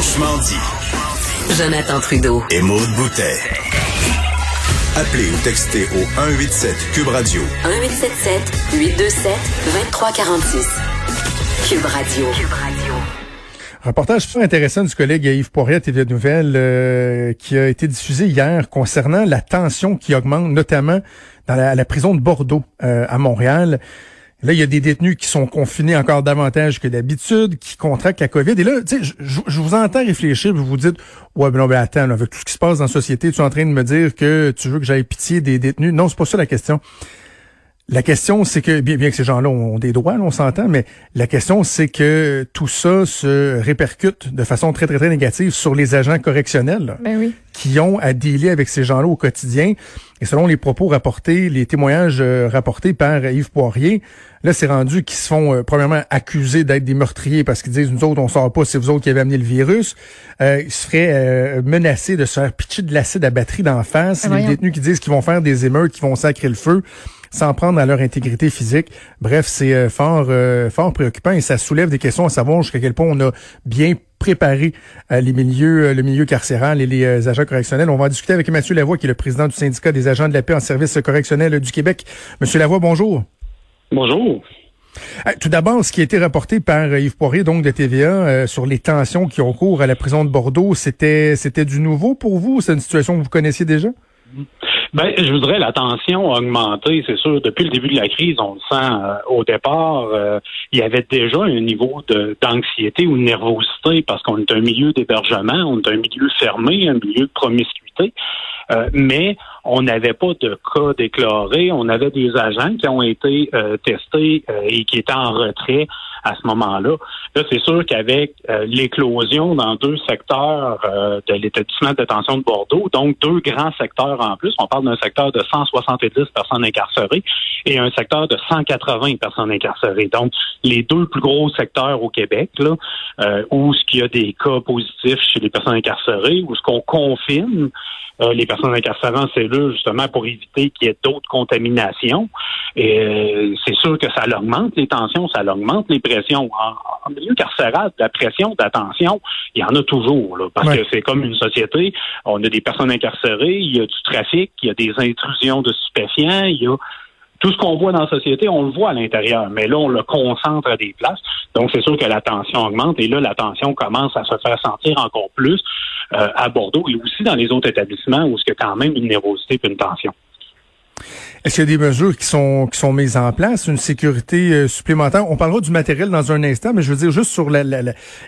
Franchement dit. Jonathan Trudeau. Et Maude Boutet. Appelez ou textez au 187 Cube Radio. 1877 827 2346. Cube Radio. Cube Radio. Reportage super intéressant du collègue Yves Poirier TV Nouvelles euh, qui a été diffusé hier concernant la tension qui augmente notamment dans la, prison de Bordeaux euh, à Montréal. Là, il y a des détenus qui sont confinés encore davantage que d'habitude, qui contractent la COVID. Et là, tu sais, je, vous entends réfléchir, vous vous dites, ouais, mais non, mais attends, avec tout ce qui se passe dans la société, tu es en train de me dire que tu veux que j'aille pitié des détenus. Non, c'est pas ça la question. La question, c'est que, bien, bien que ces gens-là ont des droits, on s'entend, mais la question, c'est que tout ça se répercute de façon très, très, très négative sur les agents correctionnels ben qui ont à dealer avec ces gens-là au quotidien. Et selon les propos rapportés, les témoignages euh, rapportés par Yves Poirier, là, c'est rendu qu'ils se font, euh, premièrement, accusés d'être des meurtriers parce qu'ils disent, nous autres, on sort pas, c'est vous autres qui avez amené le virus. Euh, ils se feraient euh, menacés de se faire pitcher de l'acide à batterie d'en face. Ah, les détenus qui disent qu'ils vont faire des émeutes, qu'ils vont sacrer le feu sans prendre à leur intégrité physique. Bref, c'est euh, fort, euh, fort préoccupant et ça soulève des questions à savoir jusqu'à quel point on a bien préparé euh, les milieux, le milieu carcéral et les agents correctionnels. On va en discuter avec Mathieu Lavoie, qui est le président du syndicat des agents de la paix en service correctionnel du Québec. Monsieur Lavoie, bonjour. Bonjour. Tout d'abord, ce qui a été rapporté par Yves Poirier, donc de TVA, sur les tensions qui ont cours à la prison de Bordeaux, c'était c'était du nouveau pour vous? C'est une situation que vous connaissiez déjà? Ben, je voudrais la tension augmenter, c'est sûr. Depuis le début de la crise, on le sent euh, au départ, euh, il y avait déjà un niveau d'anxiété ou de nervosité parce qu'on est un milieu d'hébergement, on est un milieu fermé, un milieu de promiscuité. Euh, mais on n'avait pas de cas déclarés. On avait des agents qui ont été testés et qui étaient en retrait à ce moment-là. Là, c'est sûr qu'avec euh, l'éclosion dans deux secteurs euh, de l'établissement de détention de Bordeaux, donc deux grands secteurs en plus, on parle d'un secteur de 170 personnes incarcérées et un secteur de 180 personnes incarcérées. Donc, les deux plus gros secteurs au Québec, là, euh, où ce qu'il y a des cas positifs chez les personnes incarcérées, où ce qu'on confine euh, les personnes incarcérées en cellule, justement, pour éviter qu'il y ait d'autres contaminations. Et euh, c'est sûr que ça augmente les tensions, ça augmente les pressions. En, milieu carcéral, la pression, d'attention, il y en a toujours, là, parce que c'est comme une société. On a des personnes incarcérées, il y a du trafic, il y a des intrusions de stupéfiants, il y a tout ce qu'on voit dans la société, on le voit à l'intérieur, mais là, on le concentre à des places. Donc, c'est sûr que la tension augmente et là, la tension commence à se faire sentir encore plus euh, à Bordeaux et aussi dans les autres établissements où il y a quand même une nervosité et une tension. Est-ce qu'il y a des mesures qui sont qui sont mises en place, une sécurité euh, supplémentaire? On parlera du matériel dans un instant, mais je veux dire juste sur la, la,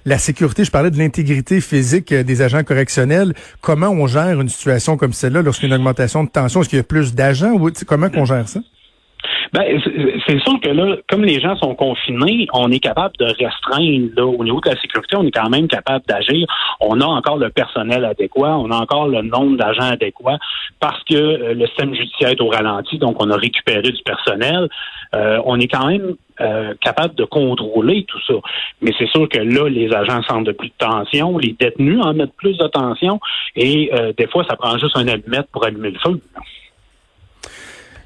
la, sécurité. Je parlais de l'intégrité physique euh, des agents correctionnels. Comment on gère une situation comme celle-là lorsqu'il y a une augmentation de tension? Est-ce qu'il y a plus d'agents ou comment qu'on gère ça? Ben, c'est sûr que là, comme les gens sont confinés, on est capable de restreindre là, au niveau de la sécurité, on est quand même capable d'agir. On a encore le personnel adéquat, on a encore le nombre d'agents adéquats parce que euh, le système judiciaire est au ralenti, donc on a récupéré du personnel. Euh, on est quand même euh, capable de contrôler tout ça. Mais c'est sûr que là, les agents sentent de plus de tension, les détenus en mettent plus de tension, et des fois, ça prend juste un allumette pour allumer le feu.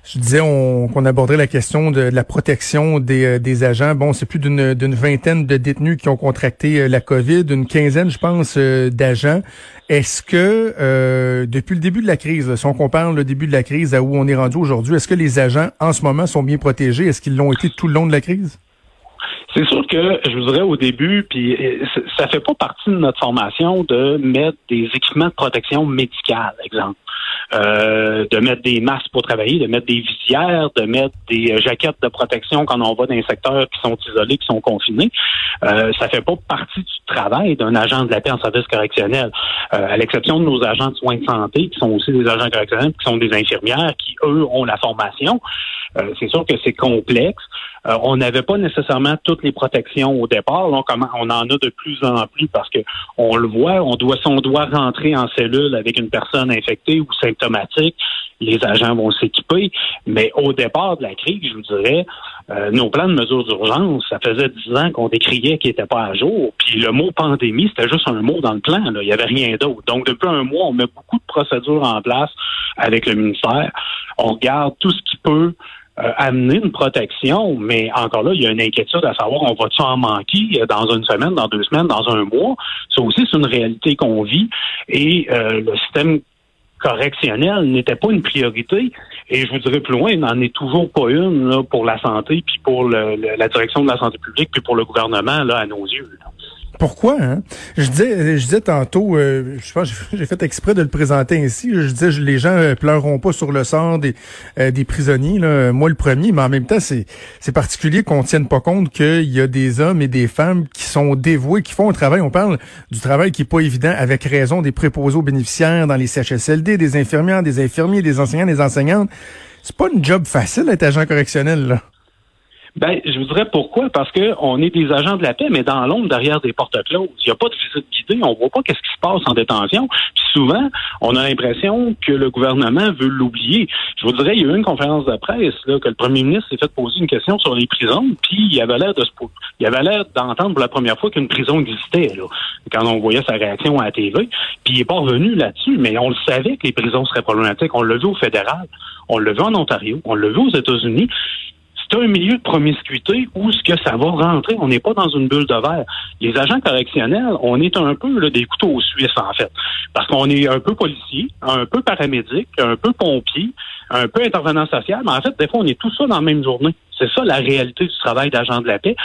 Je disais qu'on aborderait la question de, la protection des, euh, des agents. Bon, c'est plus d'une vingtaine de détenus qui ont contracté euh, la COVID, une quinzaine, je pense, euh, d'agents. Est-ce que depuis le début de la crise, si on compare le début de la crise à où on est rendu aujourd'hui, est-ce que les agents en ce moment sont bien protégés? Est-ce qu'ils l'ont été tout le long de la crise? C'est sûr que je voudrais au début, puis ça fait pas partie de notre formation de mettre des équipements de protection médicale, exemple. Euh, de mettre des masques pour travailler, de mettre des visières, de mettre des euh, jaquettes de protection quand on va dans les secteurs qui sont isolés, qui sont confinés. Euh, ça fait pas partie du travail d'un agent de la paix en service correctionnel, euh, à l'exception de nos agents de soins de santé, qui sont aussi des agents correctionnels, qui sont des infirmières, qui, eux, ont la formation. c'est sûr que c'est complexe. On n'avait pas nécessairement toutes les protections au départ. on, on en a de plus en plus parce que on le voit, on doit, on doit rentrer en cellule avec une personne infectée ou symptomatique, les agents vont s'équiper. Mais au départ de la crise, je vous dirais, euh, nos plans de mesures d'urgence, ça faisait dix ans qu'on décriait qu'ils n'étaient pas à jour. Puis le mot pandémie, c'était juste un mot dans le plan. Il n'y avait rien d'autre. Donc, depuis un mois, on met beaucoup de procédures en place avec le ministère. On regarde tout ce qui peut euh, amener une protection, mais encore là, il y a une inquiétude à savoir on va-tu en manquer euh, dans une semaine, dans deux semaines, dans un mois? Ça aussi, c'est une réalité qu'on vit. Et euh, le système correctionnel n'était pas une priorité. Et je vous dirais plus loin, il n'en est toujours pas une là, pour la santé, puis pour le, la direction de la santé publique, puis pour le gouvernement, là, à nos yeux. Là. Pourquoi? Hein? Je disais, je disais tantôt, euh, je j'ai fait exprès de le présenter ainsi. Je disais, les gens euh, pleureront pas sur le sort des, euh, des prisonniers. Là. Moi, le premier, mais en même temps, c'est, c'est particulier qu'on tienne pas compte qu'il y a des hommes et des femmes qui sont dévoués, qui font un travail. On parle du travail qui est pas évident, avec raison des préposés aux bénéficiaires dans les CHSLD, des infirmières, des infirmiers, des enseignants, des enseignantes. C'est pas une job facile d'être agent correctionnel. Là. Ben, je vous dirais pourquoi? Parce que on est des agents de la paix, mais dans l'ombre, derrière des portes closes. Il n'y a pas de visite guidée. On voit pas qu'est-ce qui se passe en détention. Puis souvent, on a l'impression que le gouvernement veut l'oublier. Je vous dirais, il y a eu une conférence de presse là, que le premier ministre s'est fait poser une question sur les prisons, puis il avait l'air de se il avait l'air d'entendre pour la première fois qu'une prison existait là, quand on voyait sa réaction à la TV. Puis il est pas revenu là-dessus, mais on le savait que les prisons seraient problématiques. On l'a vu au fédéral, on l'a vu en Ontario, on l'a vu aux États-Unis c'est un milieu de promiscuité où ce que ça va rentrer, on n'est pas dans une bulle de verre. Les agents correctionnels, on est un peu là, des couteaux suisses, en fait. Parce qu'on est un peu policier, un peu paramédic, un peu pompier, un peu intervenant social, mais en fait, des fois, on est tout ça dans la même journée. C'est ça la réalité du travail d'agent de la paix.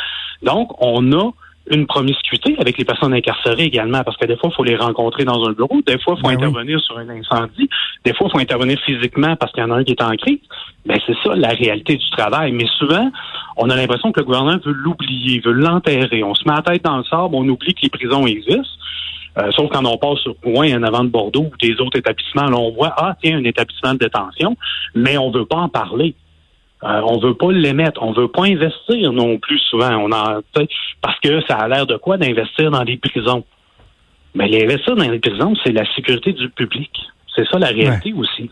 Donc, on a une promiscuité avec les personnes incarcérées également, parce que des fois, il faut les rencontrer dans un bureau, des fois, il faut ben intervenir sur un incendie, des fois, il faut intervenir physiquement parce qu'il y en a un qui est en crise. Ben, c'est ça la réalité du travail. Mais souvent, on a l'impression que le gouvernement veut l'oublier, veut l'enterrer. On se met la tête dans le sable, on oublie que les prisons existent. Euh, sauf quand on passe sur Rouen, en avant de Bordeaux ou des autres établissements, là, on voit, ah, tiens, un établissement de détention, mais on veut pas en parler. Euh, on veut pas l'émettre, on veut pas investir non plus souvent. On en, parce que ça a l'air de quoi d'investir dans des prisons? Mais l'investir dans les prisons, c'est la sécurité du public. C'est ça la réalité aussi.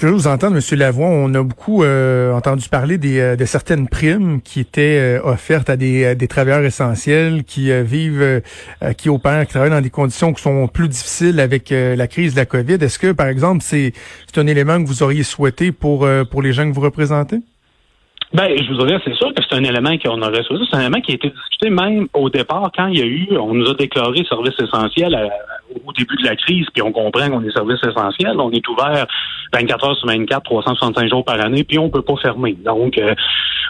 Je veux vous entendre, M. Lavoie. On a beaucoup euh, entendu parler des, euh, de certaines primes qui étaient euh, offertes à des, des, travailleurs essentiels qui vivent, qui opèrent, qui travaillent dans des conditions qui sont plus difficiles avec la crise de la COVID. Est-ce que, par exemple, c'est un élément que vous auriez souhaité pour, pour les gens que vous représentez? Ben, je vous dirais, c'est sûr que c'est un élément qu'on aurait souhaité. C'est un élément qui a été discuté même au départ quand il y a eu, on nous a déclaré service essentiel à, au début de la crise, puis on comprend qu'on est service essentiel. On est ouvert 24 heures sur 24, 365 jours par année, puis on peut pas fermer. Donc, euh,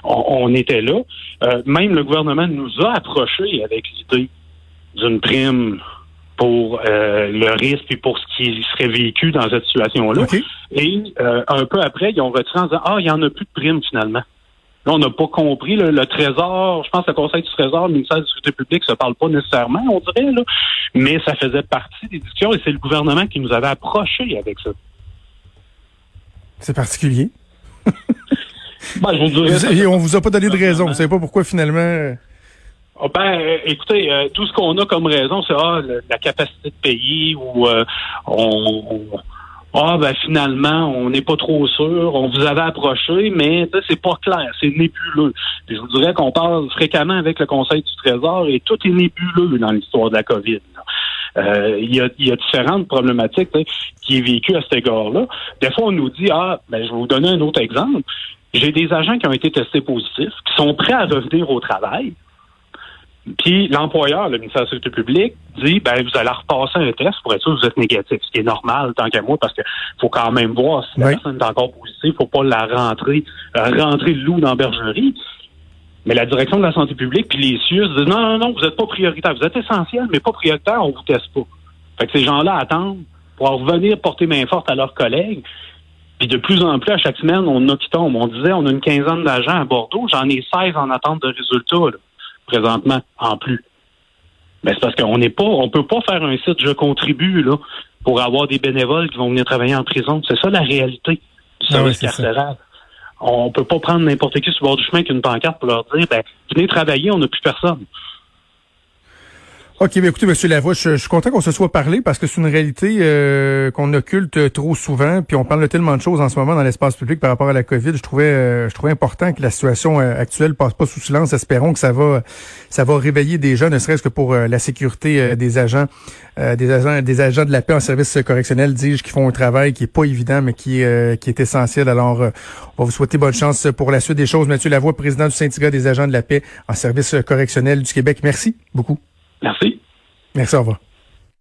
on, était là. Euh, même le gouvernement nous a approchés avec l'idée d'une prime pour euh, le risque et pour ce qui serait vécu dans cette situation-là. Et un peu après, ils ont retiré en disant Ah, il n'y en a plus de prime finalement. Là, on n'a pas compris. le Trésor, je pense que le Conseil du Trésor, le ministère de la Sécurité publique ne se parle pas nécessairement, on dirait, là, mais ça faisait partie des discussions et c'est le gouvernement qui nous avait approchés avec ça. C'est particulier. ben, je vous dirais, on vous a pas donné de raison. Vous savez pas pourquoi finalement. Oh, ben, euh, écoutez, euh, tout ce qu'on a comme raison, c'est ah, la capacité de payer ou euh, on, ah ben finalement, on n'est pas trop sûr, on vous avait approché, mais c'est pas clair, c'est nébuleux. je vous dirais qu'on parle fréquemment avec le Conseil du Trésor et tout est nébuleux dans l'histoire de la COVID. Euh, il y, a, y, a, différentes problématiques qui est vécues à cet égard-là. Des fois, on nous dit Ah, ben je vais vous donner un autre exemple. J'ai des agents qui ont été testés positifs, qui sont prêts à revenir au travail, puis l'employeur, le ministère de la Sécurité publique, dit ben vous allez repasser un test pour être sûr que vous êtes négatif, ce qui est normal tant qu'à moi, parce que faut quand même voir si la personne est encore positive, faut pas la rentrer, euh, rentrer le loup dans la bergerie. Mais la direction de la santé publique puis les CIUS disent non, non, non, vous n'êtes pas prioritaire. Vous êtes essentiel, mais pas prioritaire, on vous teste pas. Fait que ces gens-là attendent pour revenir porter main forte à leurs collègues. Puis de plus en plus, à chaque semaine, on a qui tombent. On disait, on a une quinzaine d'agents à Bordeaux. J'en ai 16 en attente de résultats présentement en plus. Mais c'est parce qu'on n'est pas, on peut pas faire un site je contribue là pour avoir des bénévoles qui vont venir travailler en prison. C'est ça la réalité du ah service carcéral. On peut pas prendre n'importe qui sur le bord du chemin avec une pancarte pour leur dire ben venez travailler, on n'a plus personne. OK, bien écoutez, M. Lavoie, je, suis content qu'on se soit parlé parce que c'est une réalité euh, qu'on occulte trop souvent, puis on parle de tellement de choses en ce moment dans l'espace public par rapport à la COVID. Je trouvais euh, je trouvais important que la situation euh, actuelle passe pas sous silence. Espérons que ça va ça va réveiller des gens, ne serait-ce que pour la sécurité des agents, des agents des agents de la paix en service correctionnel, dis-je, qui font un travail qui est pas évident, mais qui, qui est essentiel. Alors, on va vous souhaiter bonne chance pour la suite des choses. Mathieu Lavoie, président du syndicat des agents de la paix en service correctionnel du Québec. Merci beaucoup. Merci. Merci, au revoir.